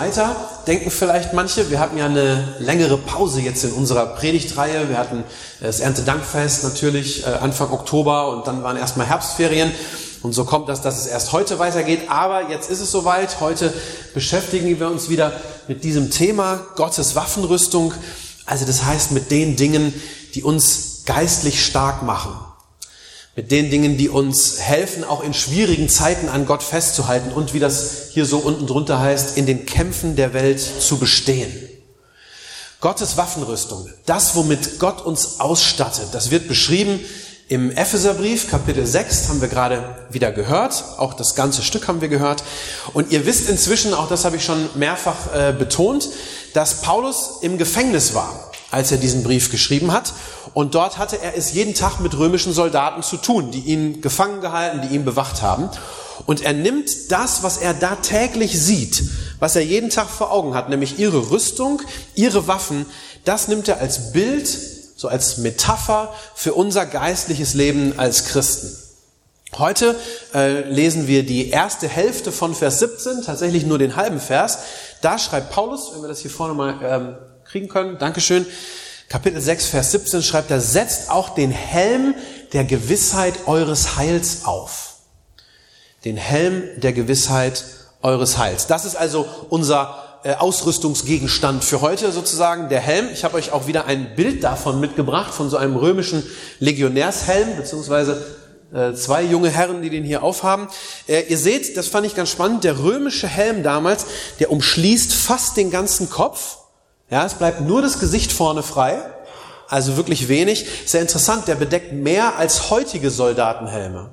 Weiter. Denken vielleicht manche, wir hatten ja eine längere Pause jetzt in unserer Predigtreihe. Wir hatten das Erntedankfest natürlich äh, Anfang Oktober und dann waren erstmal Herbstferien. Und so kommt das, dass es erst heute weitergeht. Aber jetzt ist es soweit. Heute beschäftigen wir uns wieder mit diesem Thema Gottes Waffenrüstung. Also das heißt mit den Dingen, die uns geistlich stark machen mit den Dingen, die uns helfen, auch in schwierigen Zeiten an Gott festzuhalten und wie das hier so unten drunter heißt, in den Kämpfen der Welt zu bestehen. Gottes Waffenrüstung, das, womit Gott uns ausstattet, das wird beschrieben im Epheserbrief, Kapitel 6, haben wir gerade wieder gehört. Auch das ganze Stück haben wir gehört. Und ihr wisst inzwischen, auch das habe ich schon mehrfach äh, betont, dass Paulus im Gefängnis war als er diesen Brief geschrieben hat. Und dort hatte er es jeden Tag mit römischen Soldaten zu tun, die ihn gefangen gehalten, die ihn bewacht haben. Und er nimmt das, was er da täglich sieht, was er jeden Tag vor Augen hat, nämlich ihre Rüstung, ihre Waffen, das nimmt er als Bild, so als Metapher für unser geistliches Leben als Christen. Heute äh, lesen wir die erste Hälfte von Vers 17, tatsächlich nur den halben Vers. Da schreibt Paulus, wenn wir das hier vorne mal ähm, kriegen können. Dankeschön. Kapitel 6, Vers 17 schreibt er, setzt auch den Helm der Gewissheit eures Heils auf. Den Helm der Gewissheit eures Heils. Das ist also unser äh, Ausrüstungsgegenstand für heute sozusagen, der Helm. Ich habe euch auch wieder ein Bild davon mitgebracht, von so einem römischen Legionärshelm, beziehungsweise äh, zwei junge Herren, die den hier aufhaben. Äh, ihr seht, das fand ich ganz spannend, der römische Helm damals, der umschließt fast den ganzen Kopf ja, es bleibt nur das Gesicht vorne frei, also wirklich wenig. Sehr interessant, der bedeckt mehr als heutige Soldatenhelme.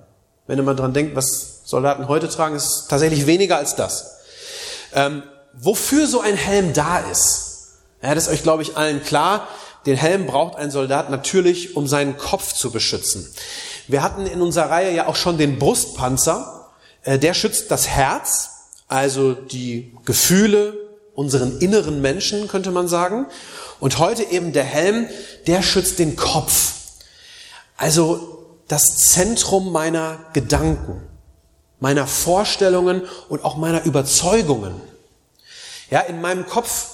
Wenn mal dran denkt, was Soldaten heute tragen, ist tatsächlich weniger als das. Ähm, wofür so ein Helm da ist, ja, das ist euch, glaube ich, allen klar. Den Helm braucht ein Soldat natürlich, um seinen Kopf zu beschützen. Wir hatten in unserer Reihe ja auch schon den Brustpanzer. Äh, der schützt das Herz, also die Gefühle, unseren inneren Menschen, könnte man sagen. Und heute eben der Helm, der schützt den Kopf. Also das Zentrum meiner Gedanken, meiner Vorstellungen und auch meiner Überzeugungen. Ja, in meinem Kopf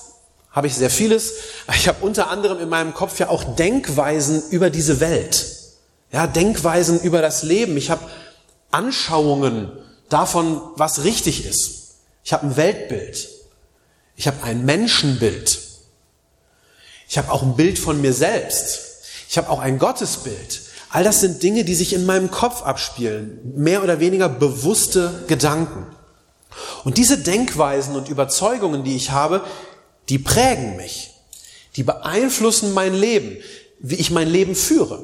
habe ich sehr vieles. Ich habe unter anderem in meinem Kopf ja auch Denkweisen über diese Welt. Ja, Denkweisen über das Leben. Ich habe Anschauungen davon, was richtig ist. Ich habe ein Weltbild. Ich habe ein Menschenbild. Ich habe auch ein Bild von mir selbst. Ich habe auch ein Gottesbild. All das sind Dinge, die sich in meinem Kopf abspielen. Mehr oder weniger bewusste Gedanken. Und diese Denkweisen und Überzeugungen, die ich habe, die prägen mich. Die beeinflussen mein Leben, wie ich mein Leben führe.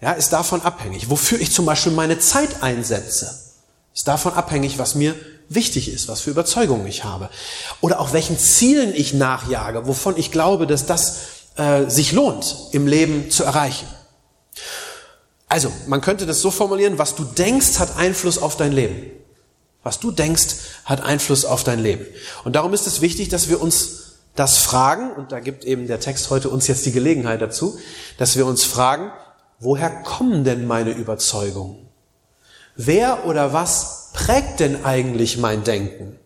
Ja, ist davon abhängig. Wofür ich zum Beispiel meine Zeit einsetze, ist davon abhängig, was mir wichtig ist, was für Überzeugungen ich habe. Oder auch welchen Zielen ich nachjage, wovon ich glaube, dass das äh, sich lohnt, im Leben zu erreichen. Also, man könnte das so formulieren, was du denkst, hat Einfluss auf dein Leben. Was du denkst, hat Einfluss auf dein Leben. Und darum ist es wichtig, dass wir uns das fragen, und da gibt eben der Text heute uns jetzt die Gelegenheit dazu, dass wir uns fragen, woher kommen denn meine Überzeugungen? Wer oder was prägt denn eigentlich mein Denken?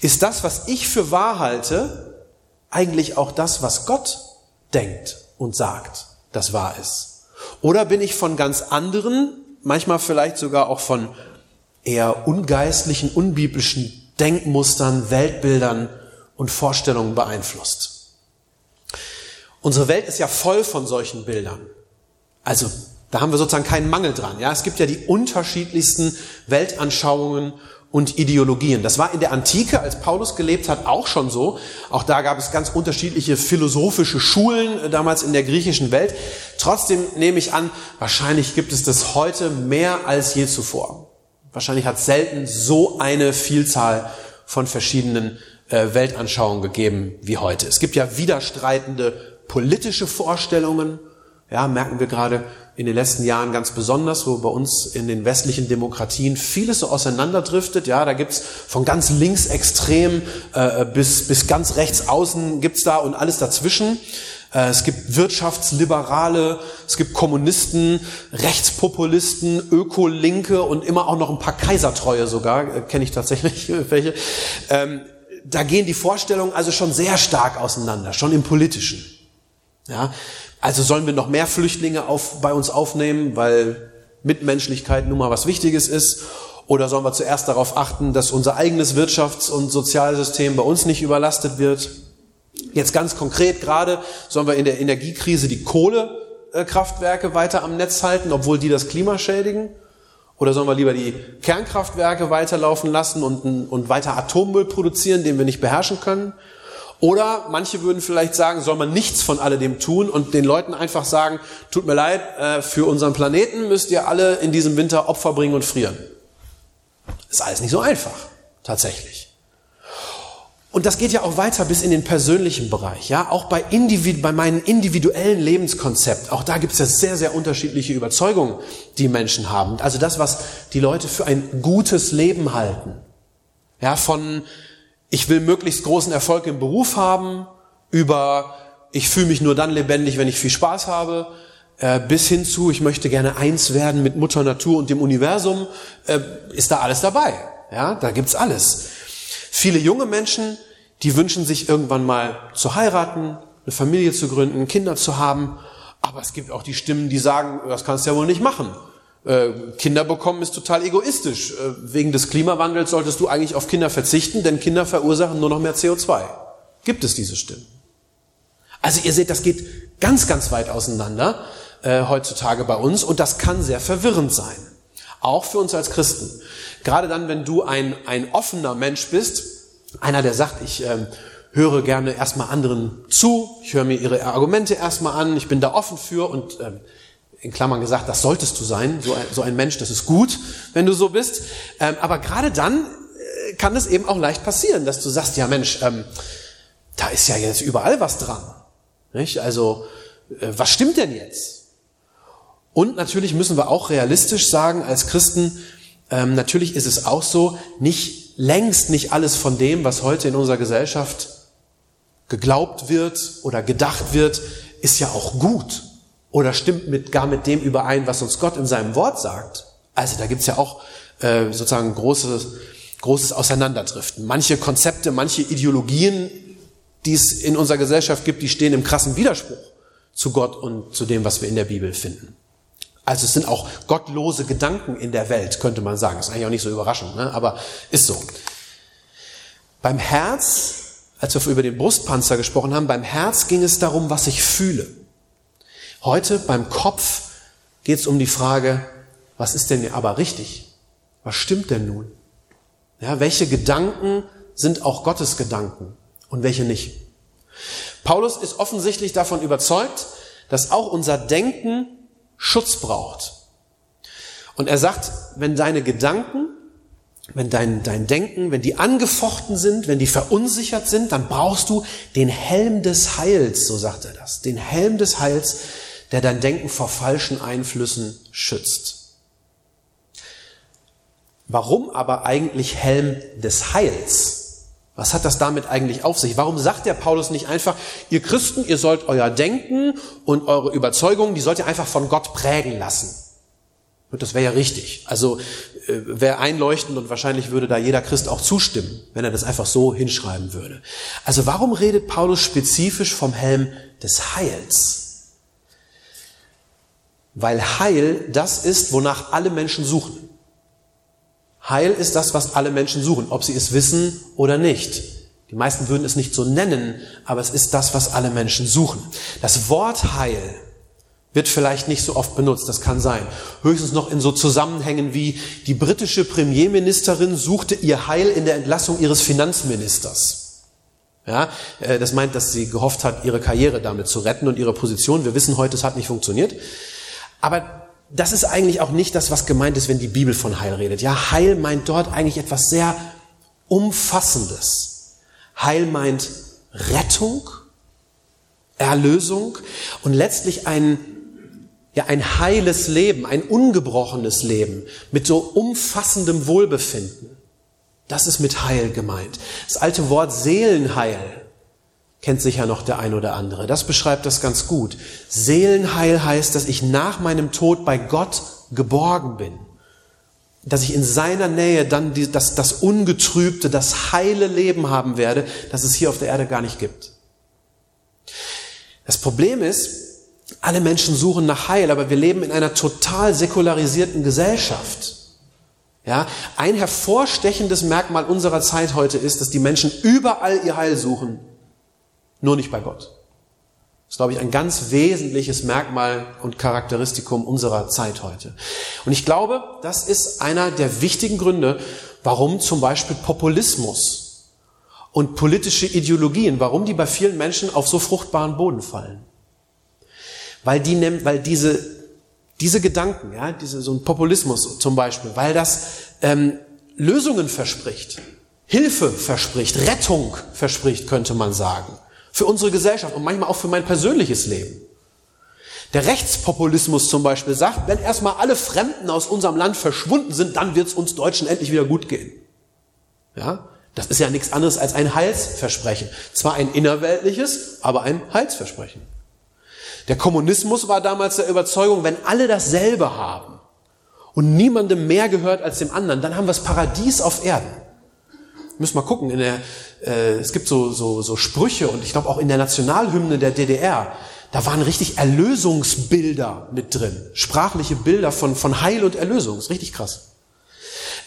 Ist das, was ich für wahr halte, eigentlich auch das, was Gott denkt und sagt, das wahr ist? Oder bin ich von ganz anderen, manchmal vielleicht sogar auch von eher ungeistlichen, unbiblischen Denkmustern, Weltbildern und Vorstellungen beeinflusst? Unsere Welt ist ja voll von solchen Bildern. Also da haben wir sozusagen keinen Mangel dran. Ja, es gibt ja die unterschiedlichsten Weltanschauungen und Ideologien. Das war in der Antike, als Paulus gelebt hat, auch schon so. Auch da gab es ganz unterschiedliche philosophische Schulen äh, damals in der griechischen Welt. Trotzdem nehme ich an, wahrscheinlich gibt es das heute mehr als je zuvor. Wahrscheinlich hat selten so eine Vielzahl von verschiedenen äh, Weltanschauung gegeben wie heute. Es gibt ja widerstreitende politische Vorstellungen, ja, merken wir gerade in den letzten Jahren ganz besonders, wo bei uns in den westlichen Demokratien vieles so auseinanderdriftet. Ja, da gibt's von ganz links extrem äh, bis, bis ganz rechts außen gibt's da und alles dazwischen. Äh, es gibt Wirtschaftsliberale, es gibt Kommunisten, Rechtspopulisten, Ökolinke und immer auch noch ein paar Kaisertreue sogar, äh, kenne ich tatsächlich welche. Ähm, da gehen die Vorstellungen also schon sehr stark auseinander, schon im politischen. Ja, also sollen wir noch mehr Flüchtlinge auf, bei uns aufnehmen, weil Mitmenschlichkeit nun mal was Wichtiges ist? Oder sollen wir zuerst darauf achten, dass unser eigenes Wirtschafts- und Sozialsystem bei uns nicht überlastet wird? Jetzt ganz konkret gerade sollen wir in der Energiekrise die Kohlekraftwerke weiter am Netz halten, obwohl die das Klima schädigen? Oder sollen wir lieber die Kernkraftwerke weiterlaufen lassen und, und weiter Atommüll produzieren, den wir nicht beherrschen können? Oder manche würden vielleicht sagen, soll man nichts von alledem tun und den Leuten einfach sagen, tut mir leid, äh, für unseren Planeten müsst ihr alle in diesem Winter Opfer bringen und frieren. Ist alles nicht so einfach, tatsächlich. Und das geht ja auch weiter bis in den persönlichen Bereich, ja, auch bei, Individ bei meinem individuellen Lebenskonzept. Auch da gibt es ja sehr, sehr unterschiedliche Überzeugungen, die Menschen haben. Also das, was die Leute für ein gutes Leben halten. Ja, von ich will möglichst großen Erfolg im Beruf haben, über ich fühle mich nur dann lebendig, wenn ich viel Spaß habe, äh, bis hin zu ich möchte gerne eins werden mit Mutter Natur und dem Universum, äh, ist da alles dabei. Ja, da gibt's alles. Viele junge Menschen, die wünschen sich irgendwann mal zu heiraten, eine Familie zu gründen, Kinder zu haben, aber es gibt auch die Stimmen, die sagen, das kannst du ja wohl nicht machen. Äh, Kinder bekommen ist total egoistisch. Äh, wegen des Klimawandels solltest du eigentlich auf Kinder verzichten, denn Kinder verursachen nur noch mehr CO2. Gibt es diese Stimmen? Also ihr seht, das geht ganz, ganz weit auseinander äh, heutzutage bei uns und das kann sehr verwirrend sein. Auch für uns als Christen. Gerade dann, wenn du ein, ein offener Mensch bist, einer, der sagt, ich ähm, höre gerne erstmal anderen zu, ich höre mir ihre Argumente erstmal an, ich bin da offen für und ähm, in Klammern gesagt, das solltest du sein, so ein, so ein Mensch, das ist gut, wenn du so bist. Ähm, aber gerade dann äh, kann es eben auch leicht passieren, dass du sagst, ja Mensch, ähm, da ist ja jetzt überall was dran. Nicht? Also, äh, was stimmt denn jetzt? Und natürlich müssen wir auch realistisch sagen, als Christen, ähm, natürlich ist es auch so, nicht längst nicht alles von dem, was heute in unserer Gesellschaft geglaubt wird oder gedacht wird, ist ja auch gut oder stimmt mit, gar mit dem überein, was uns Gott in seinem Wort sagt. Also da gibt's ja auch äh, sozusagen großes, großes Auseinanderdriften. Manche Konzepte, manche Ideologien, die es in unserer Gesellschaft gibt, die stehen im krassen Widerspruch zu Gott und zu dem, was wir in der Bibel finden. Also es sind auch gottlose Gedanken in der Welt, könnte man sagen. ist eigentlich auch nicht so überraschend, ne? aber ist so. Beim Herz, als wir über den Brustpanzer gesprochen haben, beim Herz ging es darum, was ich fühle. Heute beim Kopf geht es um die Frage, was ist denn aber richtig? Was stimmt denn nun? Ja, welche Gedanken sind auch Gottes Gedanken und welche nicht? Paulus ist offensichtlich davon überzeugt, dass auch unser Denken Schutz braucht. Und er sagt, wenn deine Gedanken, wenn dein, dein Denken, wenn die angefochten sind, wenn die verunsichert sind, dann brauchst du den Helm des Heils, so sagt er das, den Helm des Heils, der dein Denken vor falschen Einflüssen schützt. Warum aber eigentlich Helm des Heils? Was hat das damit eigentlich auf sich? Warum sagt der Paulus nicht einfach, ihr Christen, ihr sollt euer Denken und eure Überzeugungen, die sollt ihr einfach von Gott prägen lassen? Und das wäre ja richtig. Also äh, wäre einleuchtend und wahrscheinlich würde da jeder Christ auch zustimmen, wenn er das einfach so hinschreiben würde. Also warum redet Paulus spezifisch vom Helm des Heils? Weil Heil das ist, wonach alle Menschen suchen. Heil ist das, was alle Menschen suchen, ob sie es wissen oder nicht. Die meisten würden es nicht so nennen, aber es ist das, was alle Menschen suchen. Das Wort Heil wird vielleicht nicht so oft benutzt, das kann sein. Höchstens noch in so Zusammenhängen wie die britische Premierministerin suchte ihr Heil in der Entlassung ihres Finanzministers. Ja, äh, das meint, dass sie gehofft hat, ihre Karriere damit zu retten und ihre Position. Wir wissen heute, es hat nicht funktioniert. Aber das ist eigentlich auch nicht das, was gemeint ist, wenn die Bibel von Heil redet. Ja, Heil meint dort eigentlich etwas sehr Umfassendes. Heil meint Rettung, Erlösung und letztlich ein, ja, ein heiles Leben, ein ungebrochenes Leben mit so umfassendem Wohlbefinden. Das ist mit Heil gemeint. Das alte Wort Seelenheil kennt sicher noch der ein oder andere. Das beschreibt das ganz gut. Seelenheil heißt, dass ich nach meinem Tod bei Gott geborgen bin. Dass ich in seiner Nähe dann die, das, das ungetrübte, das heile Leben haben werde, das es hier auf der Erde gar nicht gibt. Das Problem ist, alle Menschen suchen nach Heil, aber wir leben in einer total säkularisierten Gesellschaft. Ja, ein hervorstechendes Merkmal unserer Zeit heute ist, dass die Menschen überall ihr Heil suchen, nur nicht bei Gott. Das ist, glaube ich, ein ganz wesentliches Merkmal und Charakteristikum unserer Zeit heute. Und ich glaube, das ist einer der wichtigen Gründe, warum zum Beispiel Populismus und politische Ideologien, warum die bei vielen Menschen auf so fruchtbaren Boden fallen. Weil die, weil diese, diese Gedanken, ja, diese, so ein Populismus zum Beispiel, weil das ähm, Lösungen verspricht, Hilfe verspricht, Rettung verspricht, könnte man sagen für unsere Gesellschaft und manchmal auch für mein persönliches Leben. Der Rechtspopulismus zum Beispiel sagt, wenn erstmal alle Fremden aus unserem Land verschwunden sind, dann wird es uns Deutschen endlich wieder gut gehen. Ja, das ist ja nichts anderes als ein Heilsversprechen. Zwar ein innerweltliches, aber ein Heilsversprechen. Der Kommunismus war damals der Überzeugung, wenn alle dasselbe haben und niemandem mehr gehört als dem anderen, dann haben wir das Paradies auf Erden. Müssen wir gucken, in der, äh, es gibt so, so, so Sprüche und ich glaube auch in der Nationalhymne der DDR, da waren richtig Erlösungsbilder mit drin. Sprachliche Bilder von, von Heil und Erlösung. Das ist richtig krass.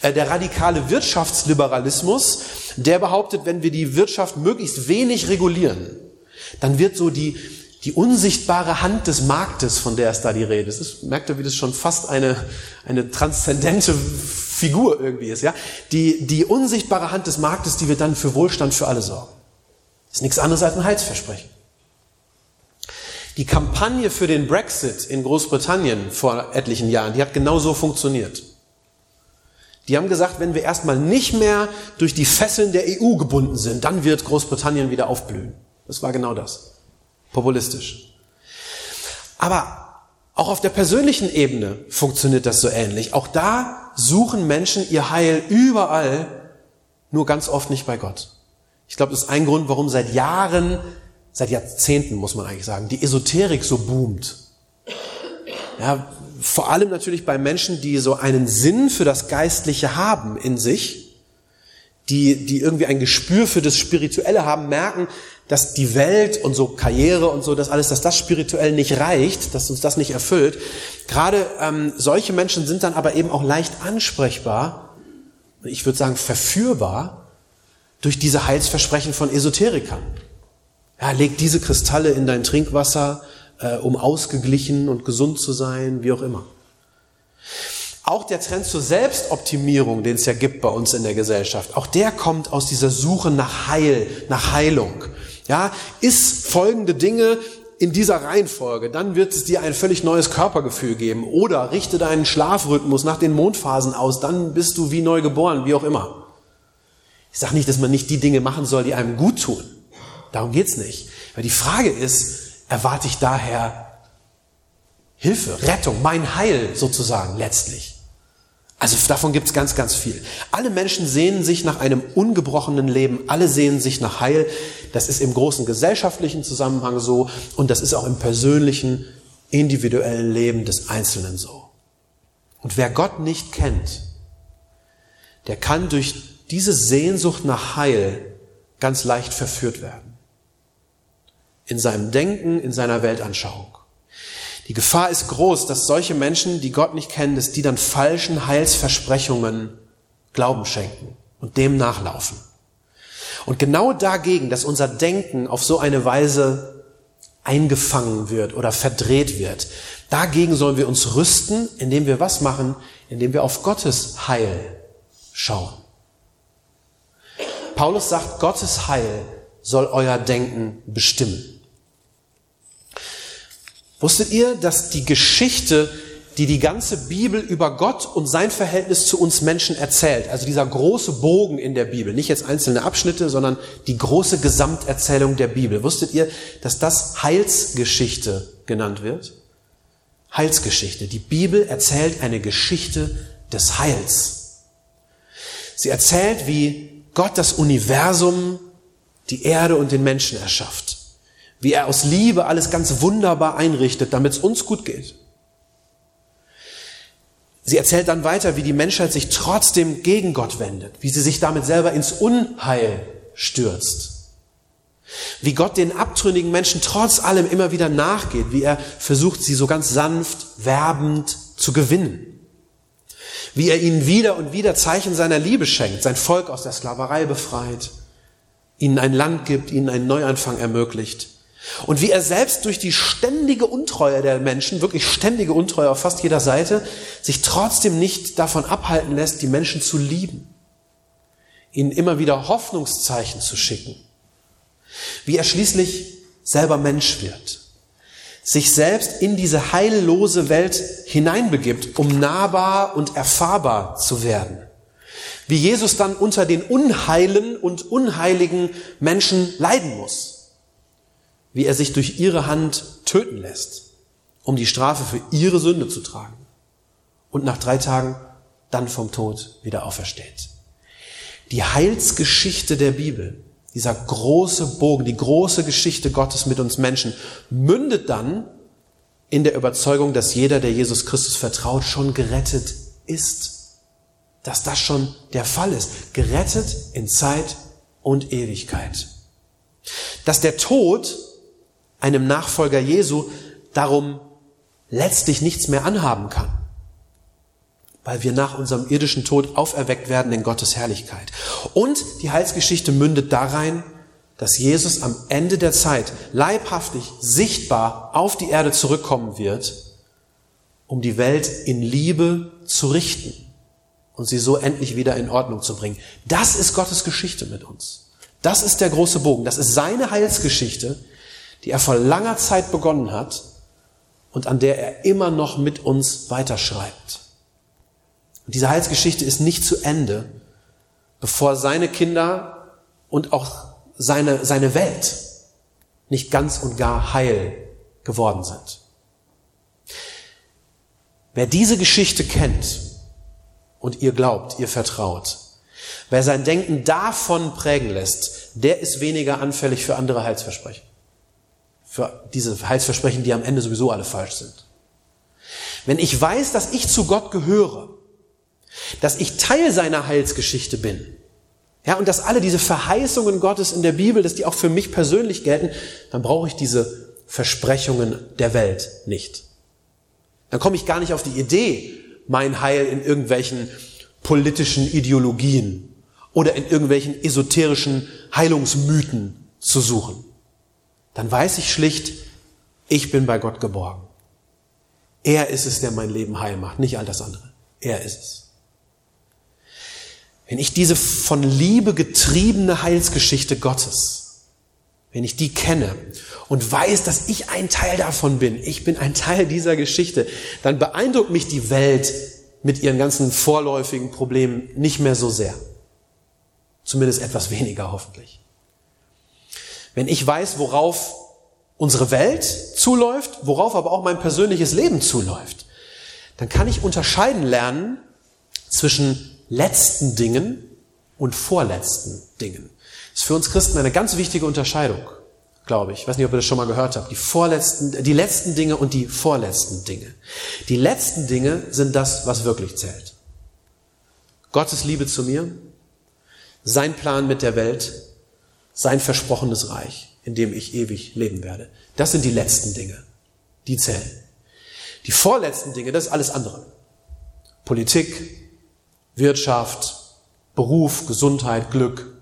Äh, der radikale Wirtschaftsliberalismus, der behauptet, wenn wir die Wirtschaft möglichst wenig regulieren, dann wird so die, die unsichtbare Hand des Marktes, von der es da die Rede ist. merkt ihr, wie das schon fast eine, eine transzendente Figur irgendwie ist, ja? Die, die unsichtbare Hand des Marktes, die wird dann für Wohlstand für alle sorgen. Ist nichts anderes als ein Heilsversprechen. Die Kampagne für den Brexit in Großbritannien vor etlichen Jahren, die hat genau so funktioniert. Die haben gesagt, wenn wir erstmal nicht mehr durch die Fesseln der EU gebunden sind, dann wird Großbritannien wieder aufblühen. Das war genau das. Populistisch. Aber auch auf der persönlichen Ebene funktioniert das so ähnlich. Auch da suchen Menschen ihr Heil überall, nur ganz oft nicht bei Gott. Ich glaube, das ist ein Grund, warum seit Jahren, seit Jahrzehnten muss man eigentlich sagen, die Esoterik so boomt. Ja, vor allem natürlich bei Menschen, die so einen Sinn für das Geistliche haben in sich, die, die irgendwie ein Gespür für das Spirituelle haben, merken, dass die Welt und so Karriere und so, das alles, dass das spirituell nicht reicht, dass uns das nicht erfüllt. Gerade ähm, solche Menschen sind dann aber eben auch leicht ansprechbar, ich würde sagen verführbar, durch diese Heilsversprechen von Esoterikern. Ja, leg diese Kristalle in dein Trinkwasser, äh, um ausgeglichen und gesund zu sein, wie auch immer. Auch der Trend zur Selbstoptimierung, den es ja gibt bei uns in der Gesellschaft, auch der kommt aus dieser Suche nach Heil, nach Heilung. Ja, iss folgende Dinge in dieser Reihenfolge, dann wird es dir ein völlig neues Körpergefühl geben. Oder richte deinen Schlafrhythmus nach den Mondphasen aus, dann bist du wie neu geboren, wie auch immer. Ich sage nicht, dass man nicht die Dinge machen soll, die einem gut tun. Darum geht's nicht. Weil die Frage ist, erwarte ich daher Hilfe, Rettung, mein Heil sozusagen letztlich. Also davon gibt's ganz, ganz viel. Alle Menschen sehnen sich nach einem ungebrochenen Leben, alle sehnen sich nach Heil. Das ist im großen gesellschaftlichen Zusammenhang so und das ist auch im persönlichen, individuellen Leben des Einzelnen so. Und wer Gott nicht kennt, der kann durch diese Sehnsucht nach Heil ganz leicht verführt werden. In seinem Denken, in seiner Weltanschauung. Die Gefahr ist groß, dass solche Menschen, die Gott nicht kennen, dass die dann falschen Heilsversprechungen Glauben schenken und dem nachlaufen. Und genau dagegen, dass unser Denken auf so eine Weise eingefangen wird oder verdreht wird, dagegen sollen wir uns rüsten, indem wir was machen? Indem wir auf Gottes Heil schauen. Paulus sagt, Gottes Heil soll euer Denken bestimmen. Wusstet ihr, dass die Geschichte die die ganze Bibel über Gott und sein Verhältnis zu uns Menschen erzählt. Also dieser große Bogen in der Bibel, nicht jetzt einzelne Abschnitte, sondern die große Gesamterzählung der Bibel. Wusstet ihr, dass das Heilsgeschichte genannt wird? Heilsgeschichte. Die Bibel erzählt eine Geschichte des Heils. Sie erzählt, wie Gott das Universum, die Erde und den Menschen erschafft. Wie er aus Liebe alles ganz wunderbar einrichtet, damit es uns gut geht. Sie erzählt dann weiter, wie die Menschheit sich trotzdem gegen Gott wendet, wie sie sich damit selber ins Unheil stürzt. Wie Gott den abtrünnigen Menschen trotz allem immer wieder nachgeht, wie er versucht, sie so ganz sanft, werbend zu gewinnen. Wie er ihnen wieder und wieder Zeichen seiner Liebe schenkt, sein Volk aus der Sklaverei befreit, ihnen ein Land gibt, ihnen einen Neuanfang ermöglicht. Und wie er selbst durch die ständige Untreue der Menschen, wirklich ständige Untreue auf fast jeder Seite, sich trotzdem nicht davon abhalten lässt, die Menschen zu lieben, ihnen immer wieder Hoffnungszeichen zu schicken wie er schließlich selber Mensch wird, sich selbst in diese heillose Welt hineinbegibt, um nahbar und erfahrbar zu werden. Wie Jesus dann unter den unheilen und unheiligen Menschen leiden muss. Wie er sich durch ihre Hand töten lässt, um die Strafe für ihre Sünde zu tragen. Und nach drei Tagen dann vom Tod wieder aufersteht. Die Heilsgeschichte der Bibel dieser große Bogen, die große Geschichte Gottes mit uns Menschen, mündet dann in der Überzeugung, dass jeder, der Jesus Christus vertraut, schon gerettet ist. Dass das schon der Fall ist. Gerettet in Zeit und Ewigkeit. Dass der Tod einem Nachfolger Jesu darum letztlich nichts mehr anhaben kann weil wir nach unserem irdischen Tod auferweckt werden in Gottes Herrlichkeit. Und die Heilsgeschichte mündet darein, dass Jesus am Ende der Zeit leibhaftig, sichtbar auf die Erde zurückkommen wird, um die Welt in Liebe zu richten und sie so endlich wieder in Ordnung zu bringen. Das ist Gottes Geschichte mit uns. Das ist der große Bogen. Das ist seine Heilsgeschichte, die er vor langer Zeit begonnen hat und an der er immer noch mit uns weiterschreibt. Und diese Heilsgeschichte ist nicht zu Ende, bevor seine Kinder und auch seine, seine Welt nicht ganz und gar heil geworden sind. Wer diese Geschichte kennt und ihr glaubt, ihr vertraut, wer sein Denken davon prägen lässt, der ist weniger anfällig für andere Heilsversprechen. Für diese Heilsversprechen, die am Ende sowieso alle falsch sind. Wenn ich weiß, dass ich zu Gott gehöre, dass ich Teil seiner Heilsgeschichte bin. Ja, und dass alle diese Verheißungen Gottes in der Bibel, dass die auch für mich persönlich gelten, dann brauche ich diese Versprechungen der Welt nicht. Dann komme ich gar nicht auf die Idee, mein Heil in irgendwelchen politischen Ideologien oder in irgendwelchen esoterischen Heilungsmythen zu suchen. Dann weiß ich schlicht, ich bin bei Gott geborgen. Er ist es, der mein Leben heil macht, nicht all das andere. Er ist es. Wenn ich diese von Liebe getriebene Heilsgeschichte Gottes, wenn ich die kenne und weiß, dass ich ein Teil davon bin, ich bin ein Teil dieser Geschichte, dann beeindruckt mich die Welt mit ihren ganzen vorläufigen Problemen nicht mehr so sehr. Zumindest etwas weniger hoffentlich. Wenn ich weiß, worauf unsere Welt zuläuft, worauf aber auch mein persönliches Leben zuläuft, dann kann ich unterscheiden lernen zwischen letzten Dingen und vorletzten Dingen. Das ist für uns Christen eine ganz wichtige Unterscheidung, glaube ich. Ich weiß nicht, ob ihr das schon mal gehört habt. Die vorletzten, die letzten Dinge und die vorletzten Dinge. Die letzten Dinge sind das, was wirklich zählt. Gottes Liebe zu mir, sein Plan mit der Welt, sein versprochenes Reich, in dem ich ewig leben werde. Das sind die letzten Dinge. Die zählen. Die vorletzten Dinge, das ist alles andere. Politik, Wirtschaft, Beruf, Gesundheit, Glück.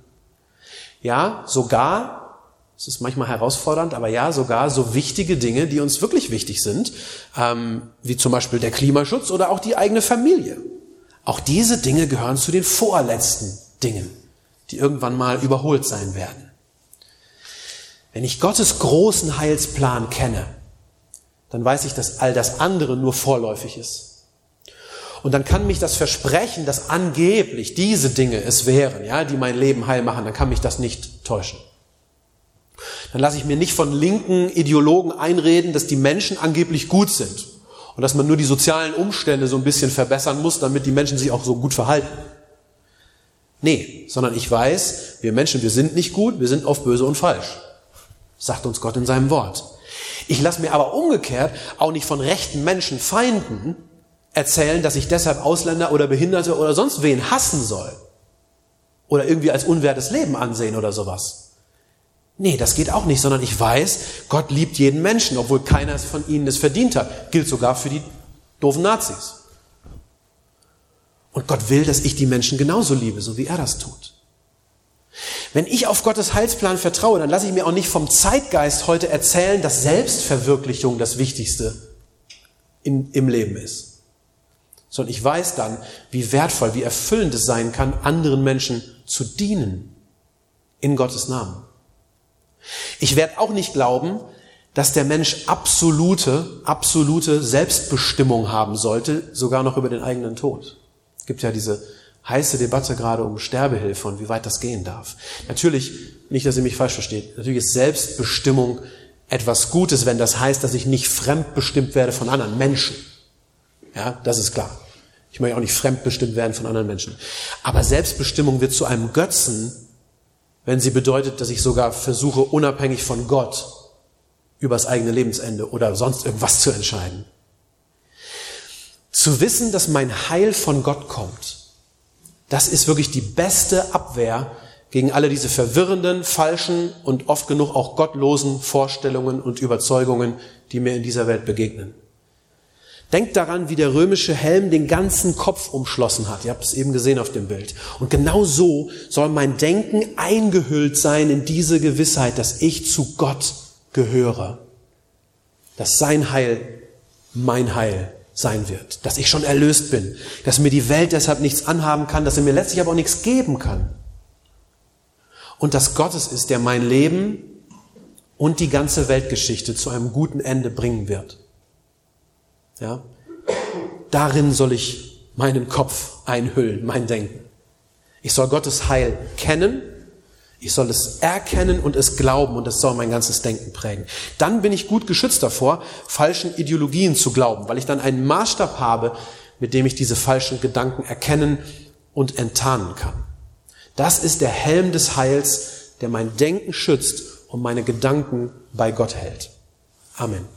Ja, sogar, es ist manchmal herausfordernd, aber ja, sogar so wichtige Dinge, die uns wirklich wichtig sind, ähm, wie zum Beispiel der Klimaschutz oder auch die eigene Familie. Auch diese Dinge gehören zu den vorletzten Dingen, die irgendwann mal überholt sein werden. Wenn ich Gottes großen Heilsplan kenne, dann weiß ich, dass all das andere nur vorläufig ist. Und dann kann mich das Versprechen, dass angeblich diese Dinge es wären, ja, die mein Leben heil machen, dann kann mich das nicht täuschen. Dann lasse ich mir nicht von linken Ideologen einreden, dass die Menschen angeblich gut sind und dass man nur die sozialen Umstände so ein bisschen verbessern muss, damit die Menschen sich auch so gut verhalten. Nee, sondern ich weiß, wir Menschen, wir sind nicht gut, wir sind oft böse und falsch. Sagt uns Gott in seinem Wort. Ich lasse mir aber umgekehrt auch nicht von rechten Menschen Feinden erzählen, dass ich deshalb Ausländer oder Behinderte oder sonst wen hassen soll. Oder irgendwie als unwertes Leben ansehen oder sowas. Nee, das geht auch nicht, sondern ich weiß, Gott liebt jeden Menschen, obwohl keiner von ihnen es verdient hat. Gilt sogar für die doofen Nazis. Und Gott will, dass ich die Menschen genauso liebe, so wie er das tut. Wenn ich auf Gottes Heilsplan vertraue, dann lasse ich mir auch nicht vom Zeitgeist heute erzählen, dass Selbstverwirklichung das Wichtigste in, im Leben ist. Sondern ich weiß dann, wie wertvoll, wie erfüllend es sein kann, anderen Menschen zu dienen in Gottes Namen. Ich werde auch nicht glauben, dass der Mensch absolute, absolute Selbstbestimmung haben sollte, sogar noch über den eigenen Tod. Es gibt ja diese heiße Debatte gerade um Sterbehilfe und wie weit das gehen darf. Natürlich, nicht, dass ihr mich falsch versteht, natürlich ist Selbstbestimmung etwas Gutes, wenn das heißt, dass ich nicht fremdbestimmt werde von anderen Menschen. Ja, das ist klar. Ich möchte auch nicht fremdbestimmt werden von anderen Menschen. Aber Selbstbestimmung wird zu einem Götzen, wenn sie bedeutet, dass ich sogar versuche, unabhängig von Gott über das eigene Lebensende oder sonst irgendwas zu entscheiden. Zu wissen, dass mein Heil von Gott kommt, das ist wirklich die beste Abwehr gegen alle diese verwirrenden, falschen und oft genug auch gottlosen Vorstellungen und Überzeugungen, die mir in dieser Welt begegnen. Denkt daran, wie der römische Helm den ganzen Kopf umschlossen hat. Ihr habt es eben gesehen auf dem Bild. Und genau so soll mein Denken eingehüllt sein in diese Gewissheit, dass ich zu Gott gehöre. Dass sein Heil mein Heil sein wird, dass ich schon erlöst bin, dass mir die Welt deshalb nichts anhaben kann, dass er mir letztlich aber auch nichts geben kann. Und dass Gott es ist, der mein Leben und die ganze Weltgeschichte zu einem guten Ende bringen wird. Ja? Darin soll ich meinen Kopf einhüllen, mein Denken. Ich soll Gottes Heil kennen ich soll es erkennen und es glauben und es soll mein ganzes Denken prägen. Dann bin ich gut geschützt davor, falschen Ideologien zu glauben, weil ich dann einen Maßstab habe, mit dem ich diese falschen Gedanken erkennen und enttarnen kann. Das ist der Helm des Heils, der mein Denken schützt und meine Gedanken bei Gott hält. Amen.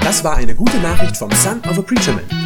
Das war eine gute Nachricht vom Son of a Preacher Man.